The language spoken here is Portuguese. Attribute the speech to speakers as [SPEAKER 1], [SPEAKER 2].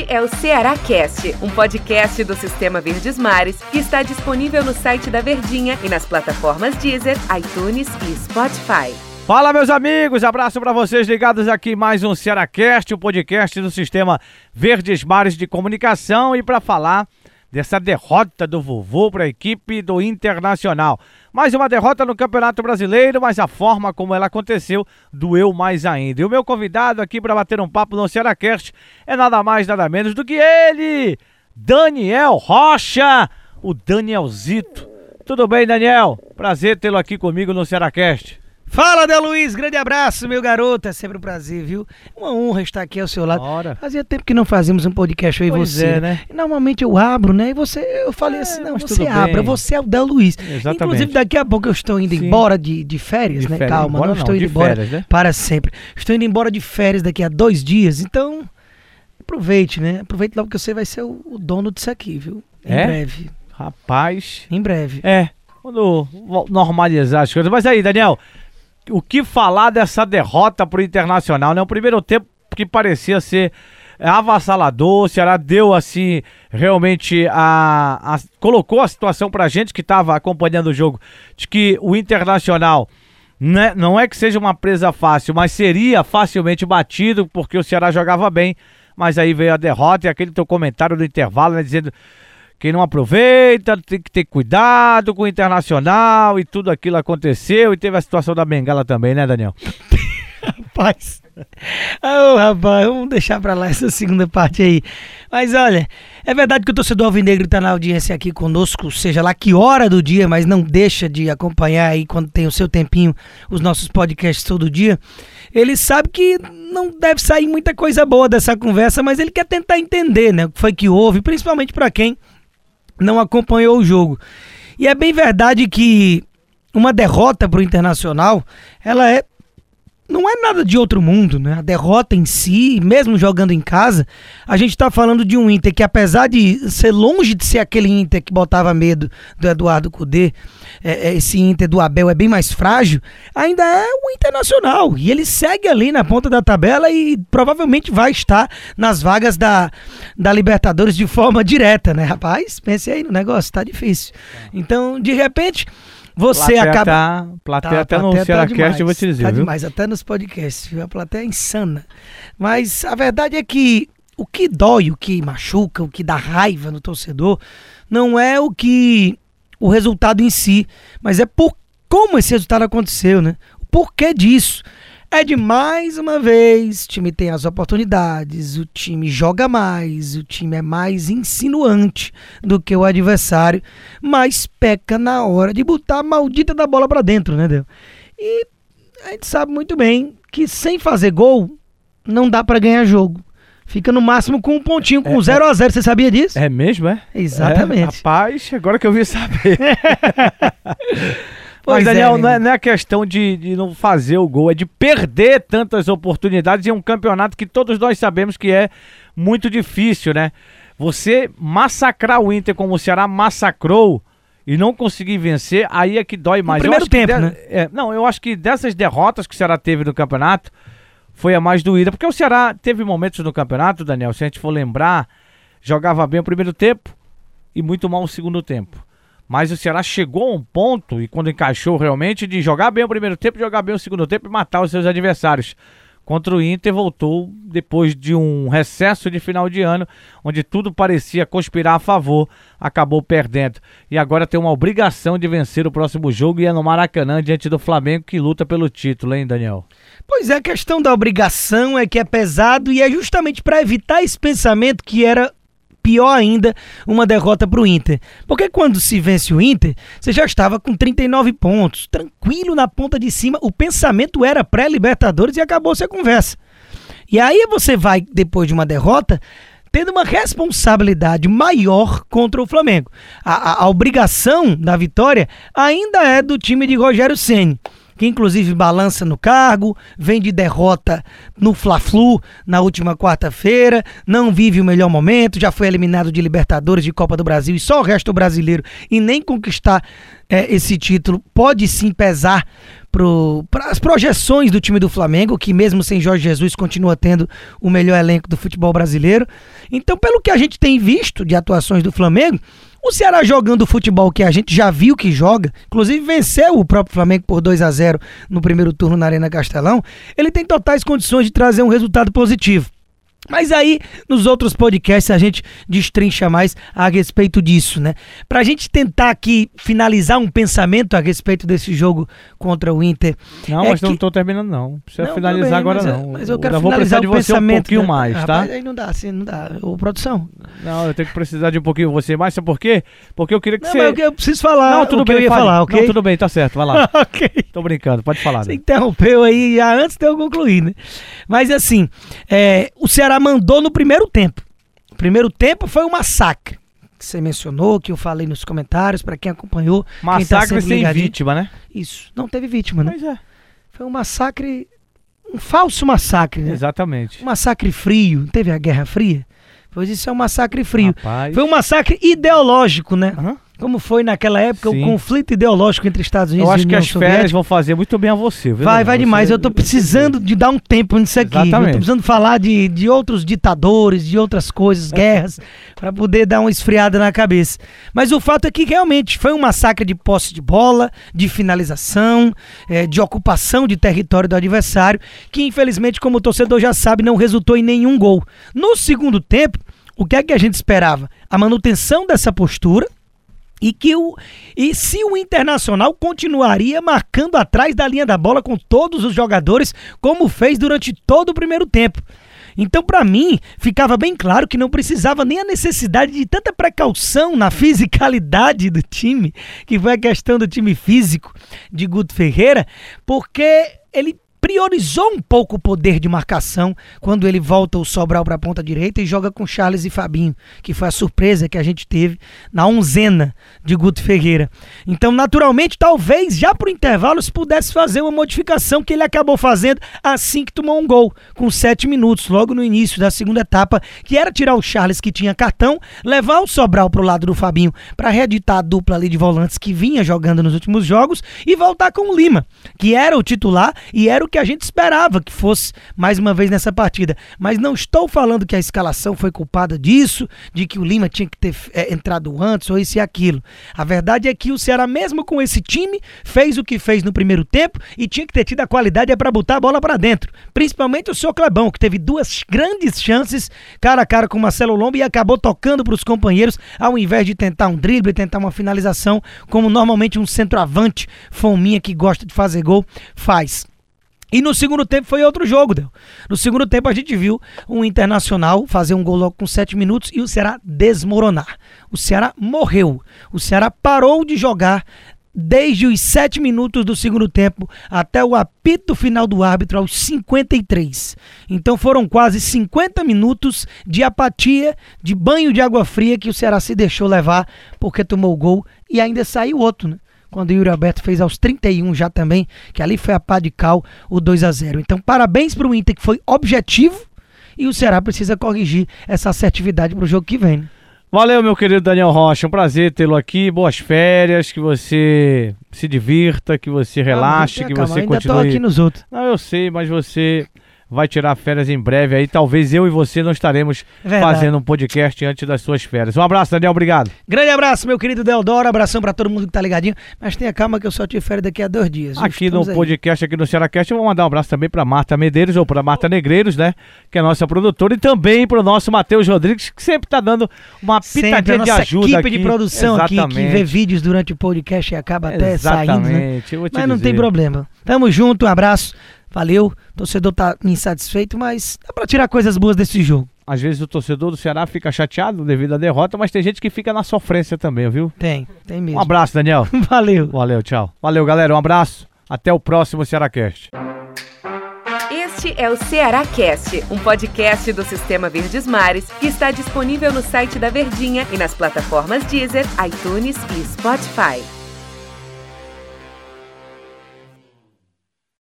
[SPEAKER 1] Este é o Ceará Cast, um podcast do Sistema Verdes Mares que está disponível no site da Verdinha e nas plataformas Deezer, iTunes e Spotify.
[SPEAKER 2] Fala, meus amigos, abraço para vocês ligados aqui mais um Cearacast, o podcast do Sistema Verdes Mares de Comunicação e para falar dessa derrota do vovô para a equipe do Internacional. Mais uma derrota no Campeonato Brasileiro, mas a forma como ela aconteceu doeu mais ainda. E o meu convidado aqui para bater um papo no Cearacast é nada mais, nada menos do que ele, Daniel Rocha, o Danielzito. Tudo bem, Daniel? Prazer tê-lo aqui comigo no Cearacast.
[SPEAKER 3] Fala, Del Luiz, grande abraço, meu garoto, é sempre um prazer, viu? Uma honra estar aqui ao seu lado.
[SPEAKER 2] Ora.
[SPEAKER 3] Fazia tempo que não fazíamos um podcast eu e
[SPEAKER 2] Pois
[SPEAKER 3] você.
[SPEAKER 2] é, né?
[SPEAKER 3] E normalmente eu abro, né? E você, eu falei
[SPEAKER 2] É,
[SPEAKER 3] assim, não, você
[SPEAKER 2] bem.
[SPEAKER 3] você é o Del Luiz.
[SPEAKER 2] Exatamente.
[SPEAKER 3] Inclusive, daqui a pouco eu estou indo
[SPEAKER 2] Sim.
[SPEAKER 3] embora de, de férias,
[SPEAKER 2] De
[SPEAKER 3] né?
[SPEAKER 2] férias,
[SPEAKER 3] Calma,
[SPEAKER 2] embora
[SPEAKER 3] não estou indo embora
[SPEAKER 2] férias, né?
[SPEAKER 3] para sempre. Estou indo embora de férias daqui a dois dias, então aproveite, né? Aproveite logo que você vai ser o, o dono disso aqui, viu? Em
[SPEAKER 2] É?
[SPEAKER 3] breve,
[SPEAKER 2] Rapaz,
[SPEAKER 3] em breve.
[SPEAKER 2] É, quando normalizar as coisas. Mas aí, Daniel, o que falar dessa derrota pro Internacional, né? O primeiro tempo que parecia ser avassalador, o Ceará deu assim, realmente a, a- colocou a situação pra gente que tava acompanhando o jogo, de que o Internacional né, não é que seja uma presa fácil, mas seria facilmente batido, porque o Ceará jogava bem, mas aí veio a derrota e aquele teu comentário do intervalo, né, dizendo quem não aproveita tem que ter cuidado com o Internacional e tudo aquilo aconteceu e teve a situação da Bengala também, né, Daniel?
[SPEAKER 3] Rapaz. Ô, rapaz, vamos deixar pra lá essa segunda parte aí. Mas olha, é verdade que o torcedor alvinegro tá na audiência aqui conosco, seja lá que hora do dia, mas não deixa de acompanhar aí quando tem o seu tempinho os nossos podcasts todo dia. Ele sabe que não deve sair muita coisa boa dessa conversa, mas ele quer tentar entender, né, o que foi que houve, principalmente pra quem não acompanhou o jogo. E é bem verdade que uma derrota pro Internacional, ela é não é nada de outro mundo, né? A derrota em si, mesmo jogando em casa, a gente tá falando de um Inter que, apesar de ser longe de ser aquele Inter que botava medo do Eduardo Cudê, é, é, esse Inter do Abel é bem mais frágil, ainda é o Internacional. E ele segue ali na ponta da tabela e provavelmente vai estar nas vagas da, da Libertadores de forma direta, né, rapaz? Pense aí no negócio, tá difícil. Então, de repente, você
[SPEAKER 2] plateia
[SPEAKER 3] acaba.
[SPEAKER 2] Tá, plateia
[SPEAKER 3] Tá,
[SPEAKER 2] até no
[SPEAKER 3] plateia tá
[SPEAKER 2] Cearacast,
[SPEAKER 3] demais,
[SPEAKER 2] eu vou te dizer,
[SPEAKER 3] tá
[SPEAKER 2] viu?
[SPEAKER 3] demais, até nos podcasts, viu? A plateia é insana. Mas a verdade é que o que dói, o que machuca, o que dá raiva no torcedor, não é o que o resultado em si, mas é por como esse resultado aconteceu, né? O porquê disso. É de mais uma vez, o time tem as oportunidades, o time joga mais, o time é mais insinuante do que o adversário, mas peca na hora de botar a maldita da bola pra dentro, né, Del? E a gente sabe muito bem que sem fazer gol não dá pra ganhar jogo. Fica no máximo com um pontinho, com 0 a 0 Você sabia disso?
[SPEAKER 2] É mesmo, é?
[SPEAKER 3] Exatamente.
[SPEAKER 2] É, rapaz, agora que eu vi saber.
[SPEAKER 3] Pois
[SPEAKER 2] Mas,
[SPEAKER 3] é,
[SPEAKER 2] Daniel,
[SPEAKER 3] meu
[SPEAKER 2] não, é, não é questão de, de não fazer o gol, é de perder tantas oportunidades em um campeonato que todos nós sabemos que é muito difícil, né? Você massacrar o Inter como o Ceará massacrou e não conseguir vencer, aí é que dói mais. Eu
[SPEAKER 3] primeiro tempo,
[SPEAKER 2] de-
[SPEAKER 3] né?
[SPEAKER 2] é, não, eu acho que dessas derrotas que o Ceará teve no campeonato, foi a mais doída. Porque o Ceará teve momentos no campeonato, Daniel, se a gente for lembrar, jogava bem o primeiro tempo e muito mal o segundo tempo. Mas o Ceará chegou a um ponto, e quando encaixou realmente, de jogar bem o primeiro tempo, jogar bem o segundo tempo e matar os seus adversários. Contra o Inter voltou depois de um recesso de final de ano, onde tudo parecia conspirar a favor, acabou perdendo. E agora tem uma obrigação de vencer o próximo jogo e é no Maracanã diante do Flamengo que luta pelo título, hein, Daniel?
[SPEAKER 3] Pois é, a questão da obrigação é que é pesado e é justamente para evitar esse pensamento que era pior ainda uma derrota para o Inter. Porque quando se vence o Inter, você já estava com 39 pontos, tranquilo na ponta de cima, o pensamento era pré-Libertadores e acabou-se a conversa. E aí você vai, depois de uma derrota, tendo uma responsabilidade maior contra o Flamengo. A, a- a obrigação da vitória ainda é do time de Rogério Ceni que inclusive balança no cargo, vem de derrota no Fla-Flu na última quarta-feira, não vive o melhor momento, já foi eliminado de Libertadores, de Copa do Brasil e só o resto brasileiro e nem conquistar eh, esse título pode sim pesar para as projeções do time do Flamengo, que mesmo sem Jorge Jesus continua tendo o melhor elenco do futebol brasileiro. Então, pelo que a gente tem visto de atuações do Flamengo, o Ceará jogando o futebol que a gente já viu que joga, inclusive venceu o próprio Flamengo por 2 a 0 no primeiro turno na Arena Castelão, ele tem totais condições de trazer um resultado positivo. Mas aí, nos outros podcasts, a gente destrincha mais a respeito disso, né? Pra gente tentar aqui finalizar um pensamento a respeito desse jogo contra o Inter.
[SPEAKER 2] Não,
[SPEAKER 3] é
[SPEAKER 2] mas
[SPEAKER 3] que...
[SPEAKER 2] não tô terminando, não. Não precisa
[SPEAKER 3] Não,
[SPEAKER 2] finalizar
[SPEAKER 3] bem,
[SPEAKER 2] agora,
[SPEAKER 3] mas eu-
[SPEAKER 2] não.
[SPEAKER 3] Mas eu quero
[SPEAKER 2] vou
[SPEAKER 3] finalizar
[SPEAKER 2] precisar de você um pouquinho
[SPEAKER 3] né?
[SPEAKER 2] mais, tá?
[SPEAKER 3] Rapaz, aí não dá, assim, não dá. Ô, produção.
[SPEAKER 2] Não, eu tenho que precisar de um pouquinho de você mais, sabe por quê? Porque eu queria que
[SPEAKER 3] Não,
[SPEAKER 2] você...
[SPEAKER 3] mas eu, eu preciso falar
[SPEAKER 2] Não, tudo
[SPEAKER 3] o que
[SPEAKER 2] bem,
[SPEAKER 3] eu ia
[SPEAKER 2] fale.
[SPEAKER 3] falar, ok?
[SPEAKER 2] Não, tudo bem, tá certo, vai lá.
[SPEAKER 3] ok.
[SPEAKER 2] Tô brincando, pode falar.
[SPEAKER 3] Você
[SPEAKER 2] né?
[SPEAKER 3] interrompeu aí já antes de eu concluir, né? Mas assim, é, o Ceará mandou no primeiro tempo. O primeiro tempo foi um massacre. Que você mencionou, que eu falei nos comentários, pra quem acompanhou. quem tá
[SPEAKER 2] Massacre sem
[SPEAKER 3] ligadinho.
[SPEAKER 2] vítima, né?
[SPEAKER 3] Isso, não teve vítima, né?
[SPEAKER 2] Pois é.
[SPEAKER 3] Foi um massacre, um falso massacre, né?
[SPEAKER 2] Exatamente.
[SPEAKER 3] Um massacre frio. Teve a Guerra Fria? Pois isso é um massacre frio.
[SPEAKER 2] Rapaz.
[SPEAKER 3] Foi um massacre ideológico, né?
[SPEAKER 2] Aham.
[SPEAKER 3] Como foi naquela época
[SPEAKER 2] Sim.
[SPEAKER 3] o conflito ideológico entre Estados Unidos
[SPEAKER 2] Eu
[SPEAKER 3] e
[SPEAKER 2] acho que
[SPEAKER 3] União
[SPEAKER 2] as
[SPEAKER 3] Soviética.
[SPEAKER 2] férias vão fazer muito bem a você, viu?
[SPEAKER 3] Vai, vai
[SPEAKER 2] Você-
[SPEAKER 3] demais. Eu tô precisando de dar um tempo nisso aqui. viu? Eu tô precisando falar de, de outros ditadores, de outras coisas, guerras, pra poder dar uma esfriada na cabeça. Mas o fato é que realmente foi um massacre de posse de bola, de finalização, eh, de ocupação de território do adversário, que infelizmente, como o torcedor já sabe, não resultou em nenhum gol. No segundo tempo, o que é que a gente esperava? A manutenção dessa postura, e que o e se o Internacional continuaria marcando atrás da linha da bola com todos os jogadores como fez durante todo o primeiro tempo. Então, para mim, ficava bem claro que não precisava nem a necessidade de tanta precaução na fisicalidade do time, que foi a questão do time físico de Guto Ferreira, porque ele priorizou um pouco o poder de marcação quando ele volta o Sobral para a ponta direita e joga com Charles e Fabinho, que foi a surpresa que a gente teve na onzena de Guto Ferreira. Então, naturalmente, talvez já pro intervalo se pudesse fazer uma modificação que ele acabou fazendo assim que tomou um gol, com sete minutos, logo no início da segunda etapa, que era tirar o Charles que tinha cartão, levar o Sobral pro lado do Fabinho para reeditar a dupla ali de volantes que vinha jogando nos últimos jogos e voltar com o Lima, que era o titular e era o que a gente esperava que fosse mais uma vez nessa partida. Mas não estou falando que a escalação foi culpada disso, de que o Lima tinha que ter é, entrado antes ou isso e aquilo. A verdade é que o Ceará, mesmo com esse time, fez o que fez no primeiro tempo e tinha que ter tido a qualidade para botar a bola para dentro. Principalmente o seu Clebão, que teve duas grandes chances cara a cara com o Marcelo Lomba e acabou tocando para os companheiros ao invés de tentar um drible, tentar uma finalização, como normalmente um centroavante fominha que gosta de fazer gol faz. E no segundo tempo foi outro jogo, Del. No segundo tempo a gente viu um Internacional fazer um gol logo com 7 minutos e o Ceará desmoronar. O Ceará morreu. O Ceará parou de jogar desde os 7 minutos do segundo tempo até o apito final do árbitro aos 53. Então foram quase 50 minutos de apatia, de banho de água fria que o Ceará se deixou levar porque tomou o gol e ainda saiu outro, né? Quando o Yuri Alberto fez aos 31 já também, que ali foi a pá de cal o 2 a 0 Então, parabéns para o Inter, que foi objetivo, e o Ceará precisa corrigir essa assertividade para o jogo que vem. né?
[SPEAKER 2] Valeu, meu querido Daniel Rocha. Um prazer tê-lo aqui. Boas férias, que você se divirta, que você relaxe,
[SPEAKER 3] Calma,
[SPEAKER 2] que você
[SPEAKER 3] ainda
[SPEAKER 2] continue.
[SPEAKER 3] tô aqui nos outros.
[SPEAKER 2] Não, eu sei, mas você vai tirar férias em breve aí. Talvez eu e você não estaremos
[SPEAKER 3] Verdade.
[SPEAKER 2] fazendo um podcast antes das suas férias. Um abraço, Daniel. Obrigado.
[SPEAKER 3] Grande abraço, meu querido Deodoro, abração para todo mundo que tá ligadinho, mas tenha calma que eu só te férias daqui a dois dias.
[SPEAKER 2] Aqui
[SPEAKER 3] Estamos
[SPEAKER 2] no
[SPEAKER 3] aí.
[SPEAKER 2] podcast, aqui no Cearacast, eu vou mandar um abraço também para Marta Medeiros ou para Marta Negreiros, né? Que é nossa produtora, e também para o nosso Matheus Rodrigues, que sempre tá dando uma
[SPEAKER 3] Sempre a
[SPEAKER 2] pitadinha de
[SPEAKER 3] nossa
[SPEAKER 2] ajuda
[SPEAKER 3] equipe
[SPEAKER 2] aqui.
[SPEAKER 3] de produção aqui, que
[SPEAKER 2] Exatamente.
[SPEAKER 3] vê vídeos durante o podcast e acaba até saindo, né?
[SPEAKER 2] Exatamente. vou te
[SPEAKER 3] Mas não tem
[SPEAKER 2] dizer.
[SPEAKER 3] problema. Tamo junto, um abraço. Valeu. Torcedor tá insatisfeito, mas dá pra tirar coisas boas desse jogo.
[SPEAKER 2] Às vezes o torcedor do Ceará fica chateado devido à derrota, mas tem gente que fica na sofrência também, viu?
[SPEAKER 3] Tem, tem mesmo.
[SPEAKER 2] Um abraço, Daniel.
[SPEAKER 3] Valeu.
[SPEAKER 2] Valeu, tchau. Valeu, galera. Um abraço. Até o próximo Cearacast.
[SPEAKER 1] Este é o Ceará Cast, um podcast do Sistema Verdes Mares que está disponível no site da Verdinha e nas plataformas Deezer, iTunes e Spotify.